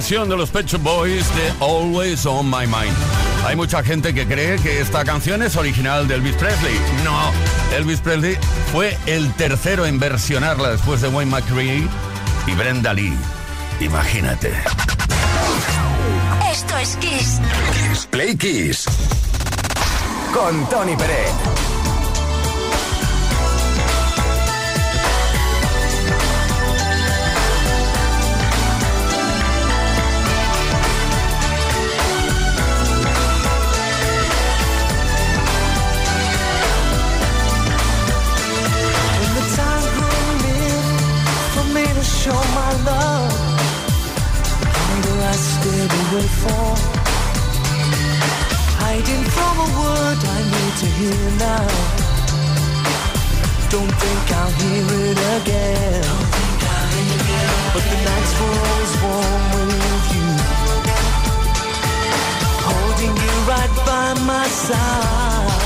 versión de los Pet Shop Boys de Always on My Mind. Hay mucha gente que cree que esta canción es original de Elvis Presley. No, Elvis Presley fue el tercero en versionarla después de Wayne McCree y Brenda Lee. Imagínate. Esto es Kiss. Kiss Play Kiss. Con Tony Pérez. Away for. Hiding from a word I need to hear now. Don't think I'll hear it again. But the nights were always warm with you. Holding you right by my side.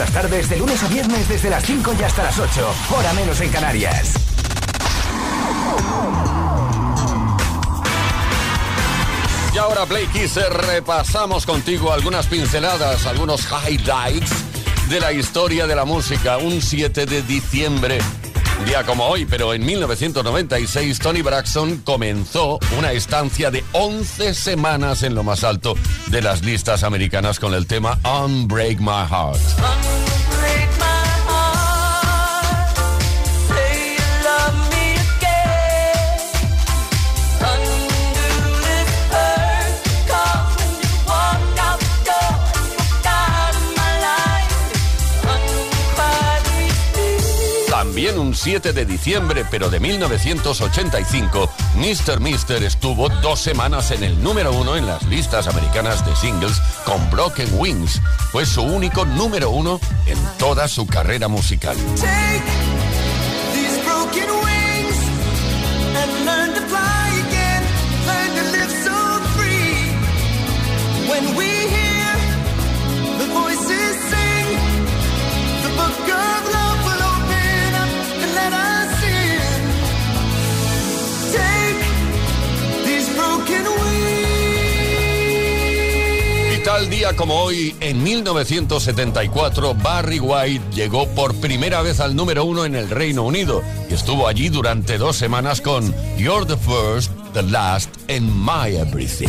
Las tardes, de lunes a viernes, desde las 5 y hasta las 8, hora menos en Canarias. Y ahora, Play Kiss, eh, repasamos contigo algunas pinceladas, algunos highlights de la historia de la música. Un 7 de diciembre, día como hoy, pero en 1996, Tony Braxton comenzó una estancia de 11 semanas en lo más alto de las listas americanas con el tema Unbreak My Heart. También un 7 de diciembre, pero de 1985, Mr. Mister estuvo dos semanas en el número uno en las listas americanas de singles con Broken Wings. Fue su único número uno en toda su carrera musical. Tal día como hoy, en 1974, Barry White llegó por primera vez al número uno en el Reino Unido y estuvo allí durante dos semanas con You're the First, the Last and My Everything.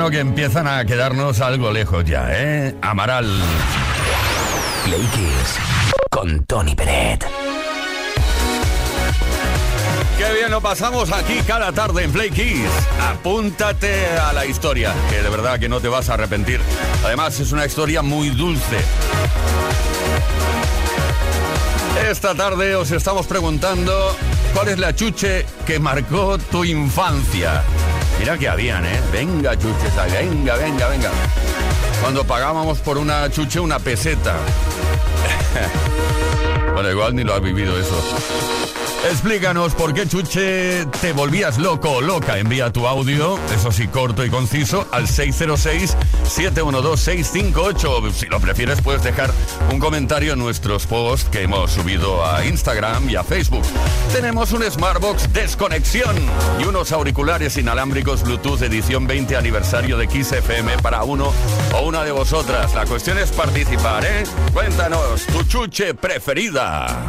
Verano que empiezan a quedarnos algo lejos ya, ¿eh? Amaral. Play Kiss con Tony Peret. Qué bien lo pasamos aquí cada tarde en Play Kiss. Apúntate a la historia, que de verdad que no te vas a arrepentir. Además, es una historia muy dulce. Esta tarde os estamos preguntando cuál es la chuche que marcó tu infancia. Mira que habían, ¿eh? Venga, chuches, ahí, venga, venga, venga. Cuando pagábamos por una chuche una peseta. bueno, igual ni lo has vivido eso. Explícanos por qué Chuche te volvías loco o loca. Envía tu audio, eso sí, corto y conciso, al 606-712-658. Si lo prefieres, puedes dejar un comentario en nuestros posts que hemos subido a Instagram y a Facebook. Tenemos un Smartbox Desconexión y unos auriculares inalámbricos Bluetooth edición 20 aniversario de Kiss FM para uno o una de vosotras. La cuestión es participar, ¿eh? Cuéntanos tu chuche preferida.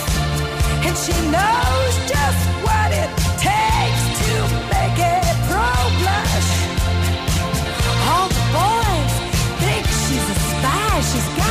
and she knows just what it takes to make a pro blush. All the boys think she's a spy. She's got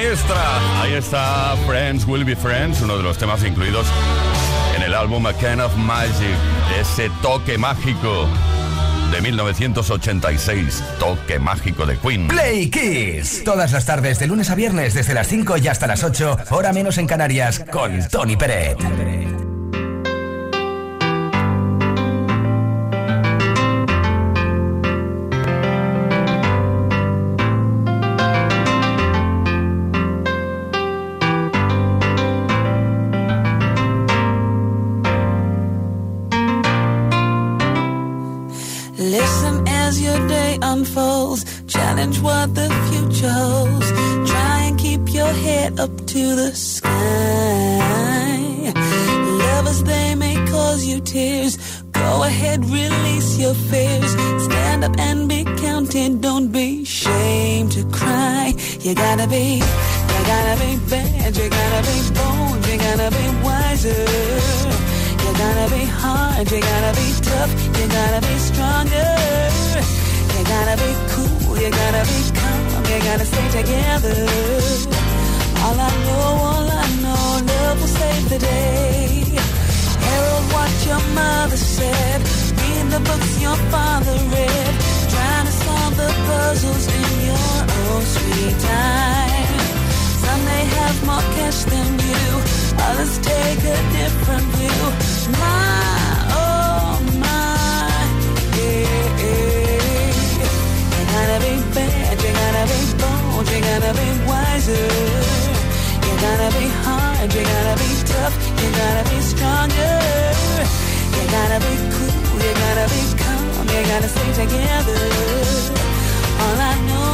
Maestra. Ahí está Friends Will Be Friends, uno de los temas incluidos en el álbum A Kind of Magic, ese toque mágico de 1986, toque mágico de Queen. Play Kiss. Todas las tardes, de lunes a viernes, desde las 5 y hasta las 8, hora menos en Canarias, con Tony Peret. To the sky. Lovers, they may cause you tears. Go ahead, release your fears. Stand up and be counted. Don't be ashamed to cry. You gotta be, you gotta be bad. You gotta be bold. You gotta be wiser. You gotta be hard, you gotta be tough, you gotta be stronger. You gotta be cool, you gotta be calm, you gotta stay together. All I know, all I know, love will save the day. Herald what your mother said, read the books your father read, trying to solve the puzzles in your own sweet time. Some may have more cash than you, others take a different view. My, oh my, yeah, yeah. You gotta be bad, you gotta be bold, you gotta be wiser. Gotta be hard, you gotta be tough, you gotta be stronger. You gotta be cool, you gotta be calm, you gotta stay together. All I know,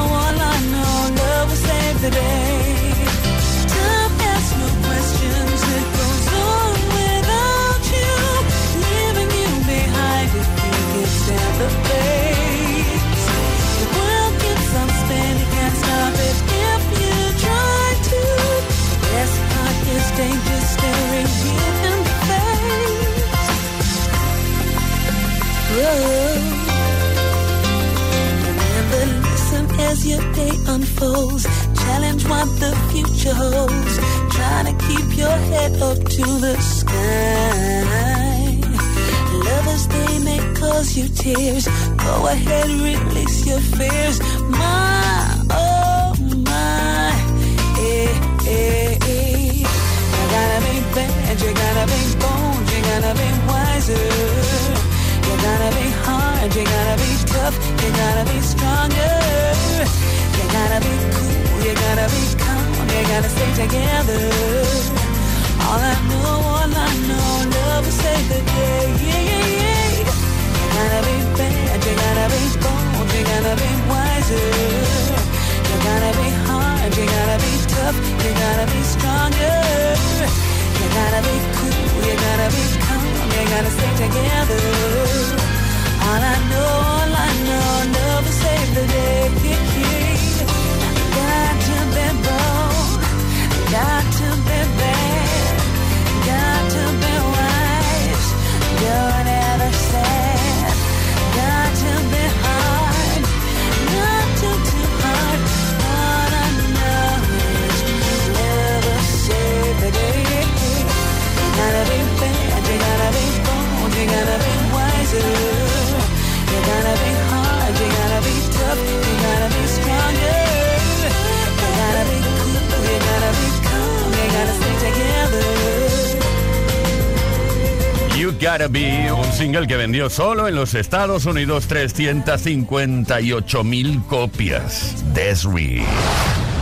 single que vendió solo en los Estados Unidos 358 mil copias. Desri.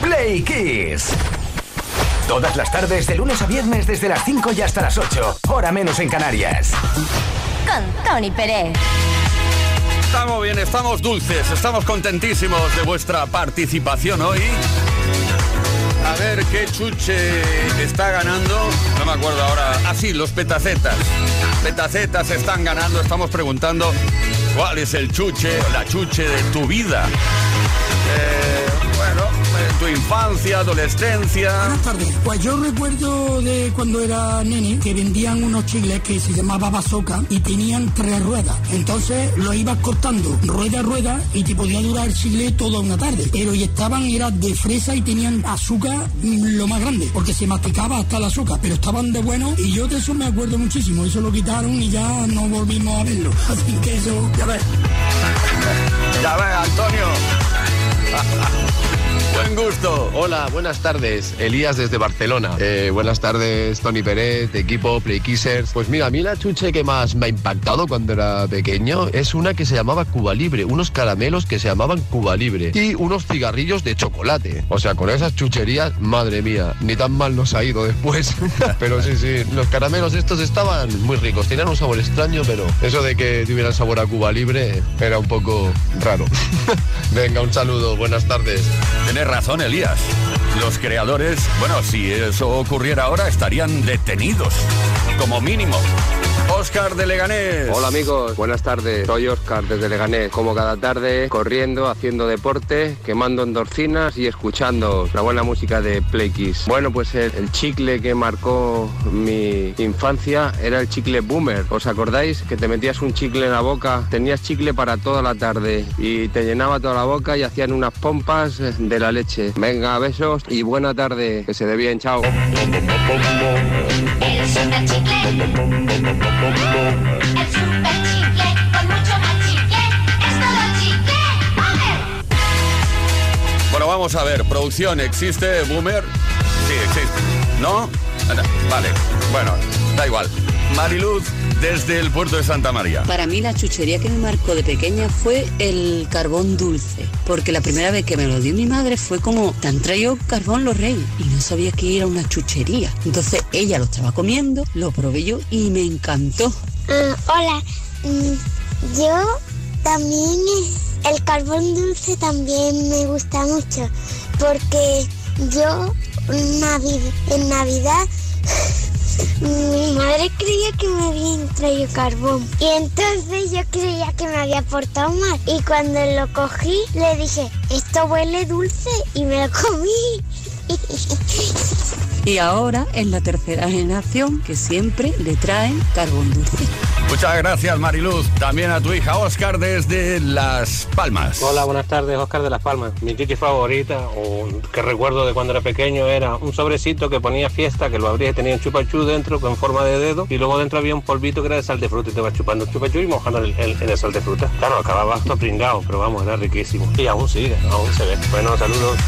Play Kiss. Todas las tardes, de lunes a viernes, desde las 5 y hasta las 8, hora menos en Canarias. Con Tony Pérez. Estamos bien, estamos dulces, estamos contentísimos de vuestra participación hoy. A ver qué chuche está ganando. No me acuerdo ahora. Ah, sí, los petacetas. Petacetas están ganando. Estamos preguntando cuál es el chuche, la chuche de tu vida. Eh, tu infancia, adolescencia. Buenas tardes. Pues yo recuerdo de cuando era nene que vendían unos chicles que se llamaba bazooka y tenían tres ruedas. Entonces lo ibas cortando rueda a rueda y te podía durar el chicle toda una tarde. Pero y estaban, era de fresa y tenían azúcar lo más grande, porque se masticaba hasta el azúcar, pero estaban de bueno y yo de eso me acuerdo muchísimo. Eso lo quitaron y ya no volvimos a verlo. Así que eso, ya ves. Ya ves, Antonio. Gusto. Hola, buenas tardes. Elías desde Barcelona. Eh, buenas tardes, Tony Pérez, equipo Play Kissers. Pues mira, a mí la chuche que más me ha impactado cuando era pequeño es una que se llamaba Cuba Libre, unos caramelos que se llamaban Cuba Libre y unos cigarrillos de chocolate. O sea, con esas chucherías, madre mía, ni tan mal nos ha ido después. pero sí, sí, los caramelos estos estaban muy ricos, tenían un sabor extraño, pero eso de que tuvieran sabor a Cuba Libre era un poco raro. Venga, un saludo, buenas tardes. Tienes razón, Elías. Los creadores, bueno, si eso ocurriera ahora, estarían detenidos, como mínimo. Oscar de Leganés. Hola amigos, buenas tardes. Soy Oscar desde Leganés. Como cada tarde, corriendo, haciendo deporte, quemando endorfinas y escuchando la buena música de Play Kiss. Bueno, pues el, el chicle que marcó mi infancia era el chicle Boomer. ¿Os acordáis que te metías un chicle en la boca? Tenías chicle para toda la tarde y te llenaba toda la boca y hacían unas pompas de la leche. Venga, besos y buena tarde. Que se dé bien, chao. El Bueno, vamos a ver, producción, ¿existe Boomer? Sí, existe. ¿No? Vale, bueno, da igual. Mariluz, desde el puerto de Santa María. Para mí la chuchería que me marcó de pequeña fue el carbón dulce, porque la primera vez que me lo dio mi madre fue como, te han traído carbón los reyes, y no sabía que era una chuchería. Entonces ella lo estaba comiendo, lo probé yo y me encantó. Ah, hola, Mm, yo también el carbón dulce también me gusta mucho porque yo Navi- en Navidad mi madre creía que me habían traído carbón y entonces yo creía que me había portado mal y cuando lo cogí le dije esto huele dulce y me lo comí. Y ahora es la tercera generación que siempre le traen carbón dulce. Muchas gracias, Mariluz. También a tu hija Oscar desde Las Palmas. Hola, buenas tardes, Oscar de Las Palmas. Mi titi favorita, o que recuerdo de cuando era pequeño, era un sobrecito que ponía fiesta, que lo abría y tenía un chupachú dentro con forma de dedo, y luego dentro había un polvito que era de sal de fruta y te vas chupando el chupachú y mojando el, el- en el sal de fruta. Claro, acababa todo pringado, pero vamos, era riquísimo. Y aún sigue, aún se ve. Bueno, saludos.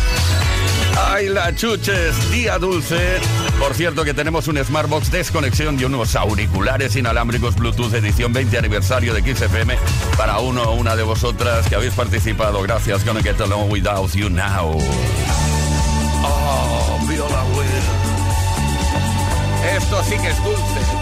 ¡Ay, la chuches! Día dulce. Por cierto que tenemos un Smartbox desconexión y unos auriculares inalámbricos Bluetooth edición 20 aniversario de XFM para uno o una de vosotras que habéis participado. Gracias. Gonna get along without you now. Oh, Viola Will. Esto sí que es dulce.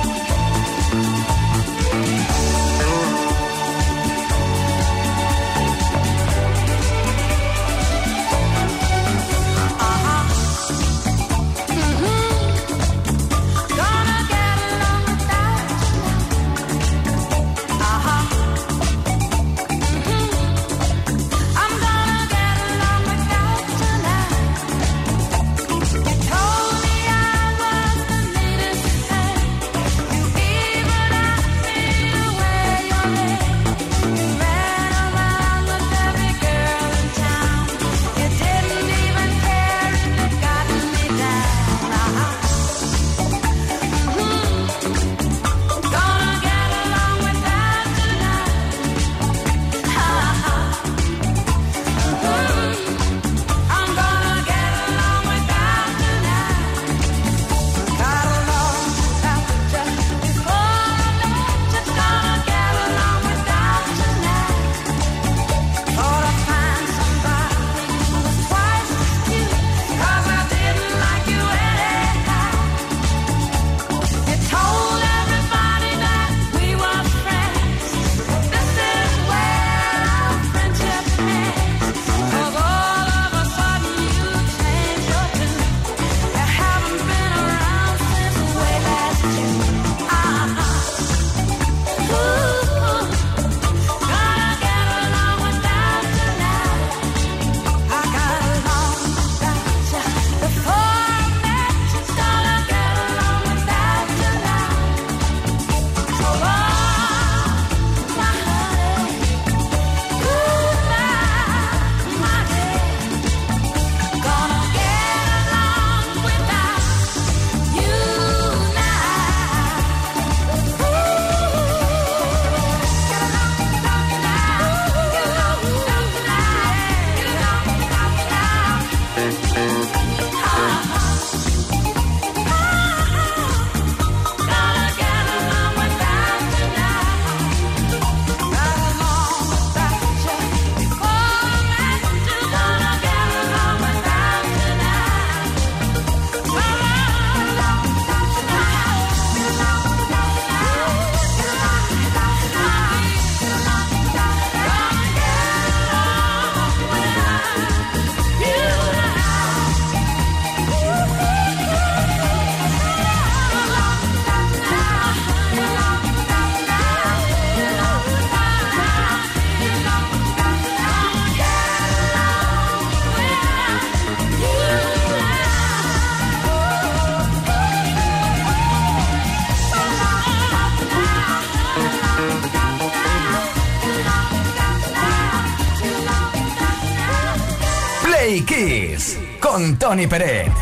Tony Peret.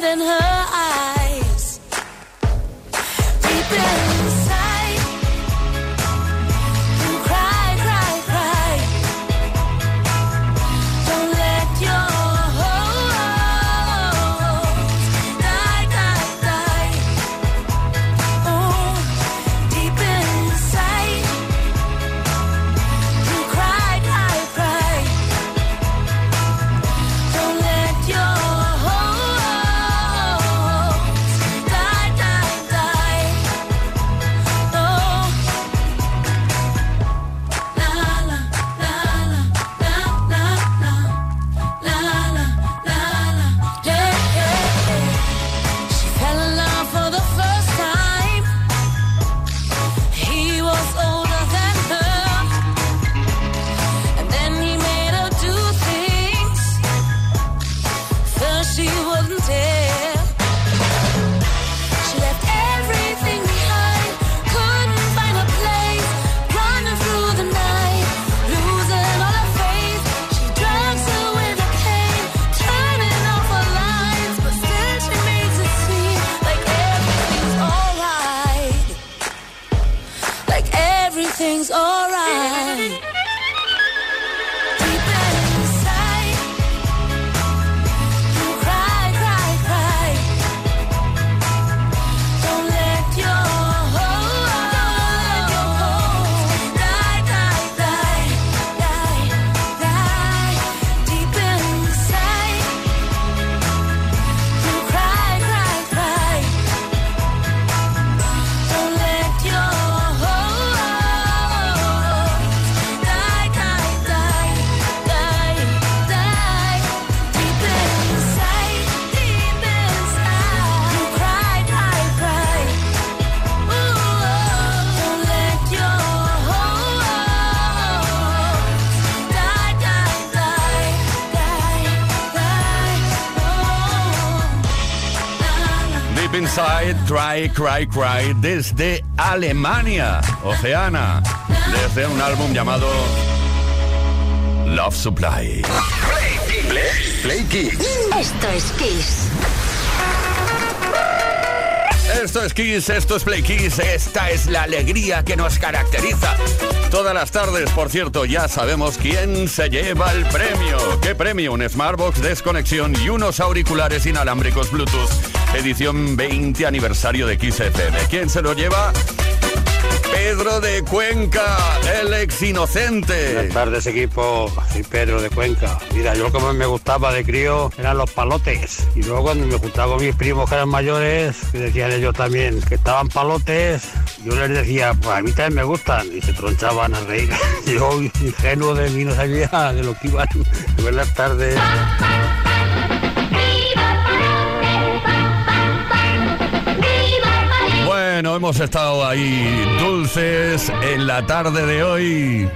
In her. Cry, Cry, Cry, desde Alemania, Oceana, desde un álbum llamado Love Supply. Play Kids. Esto es Kiss. Esto es Kiss, esto es Play Kiss, esta es la alegría que nos caracteriza. Todas las tardes, por cierto, ya sabemos quién se lleva el premio. ¿Qué premio? Un Smartbox desconexión y unos auriculares inalámbricos Bluetooth. Edición 20 aniversario de Kiss FM. ¿Quién se lo lleva? Pedro de Cuenca, el ex inocente. Buenas tardes equipo, soy Pedro de Cuenca. Mira, yo lo que más me gustaba de crío eran los palotes. Y luego cuando me juntaba con mis primos que eran mayores, que decían ellos también que estaban palotes, yo les decía, pues a mí también me gustan. Y se tronchaban a reír. Yo, ingenuo de mí, no sabía de lo que iban. Buenas tardes. Hemos estado ahí dulces en la tarde de hoy.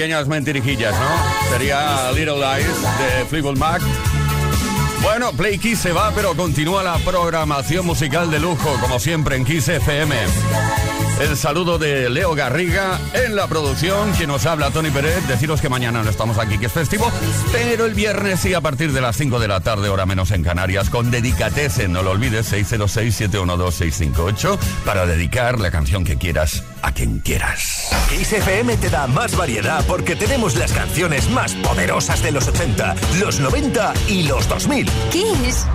pequeñas mentirijillas, ¿no? Sería Little Lies de Fleetwood Mac. Bueno, Play Kiss se va, pero continúa la programación musical de lujo, como siempre en Kiss FM. El saludo de Leo Garriga en la producción, quien nos habla Tony Pérez. Deciros que mañana no estamos aquí, que es festivo, pero el viernes sí a partir de las 5 de la tarde, hora menos en Canarias, con Dedicatese, no lo olvides, 606-712-658, para dedicar la canción que quieras a quien quieras. XFM te da más variedad porque tenemos las canciones más poderosas de los 80, los 90 y los 2000. Kiss.